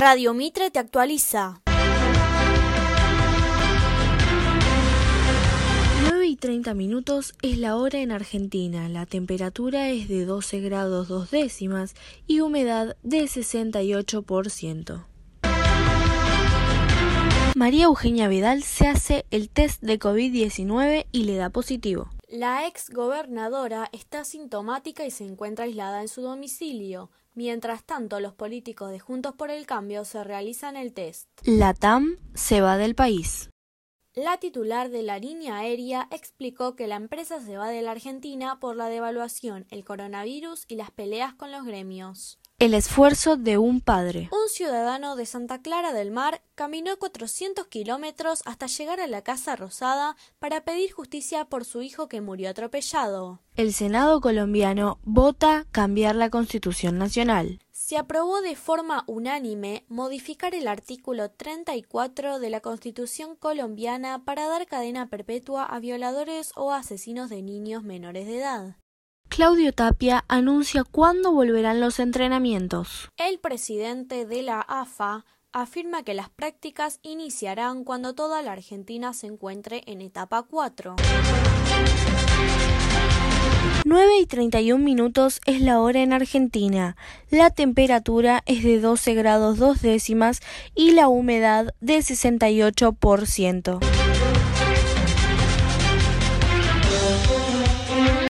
Radio Mitre te actualiza. 9 y 30 minutos es la hora en Argentina. La temperatura es de 12 grados dos décimas y humedad de 68%. María Eugenia Vidal se hace el test de COVID-19 y le da positivo. La ex gobernadora está sintomática y se encuentra aislada en su domicilio. Mientras tanto, los políticos de Juntos por el Cambio se realizan el test. La TAM se va del país. La titular de la línea aérea explicó que la empresa se va de la Argentina por la devaluación, el coronavirus y las peleas con los gremios. El esfuerzo de un padre. Un ciudadano de Santa Clara del Mar caminó 400 kilómetros hasta llegar a la Casa Rosada para pedir justicia por su hijo que murió atropellado. El Senado colombiano vota cambiar la Constitución Nacional. Se aprobó de forma unánime modificar el artículo 34 de la Constitución colombiana para dar cadena perpetua a violadores o asesinos de niños menores de edad. Claudio Tapia anuncia cuándo volverán los entrenamientos. El presidente de la AFA afirma que las prácticas iniciarán cuando toda la Argentina se encuentre en etapa 4. 9 y 31 minutos es la hora en Argentina. La temperatura es de 12 grados dos décimas y la humedad de 68%.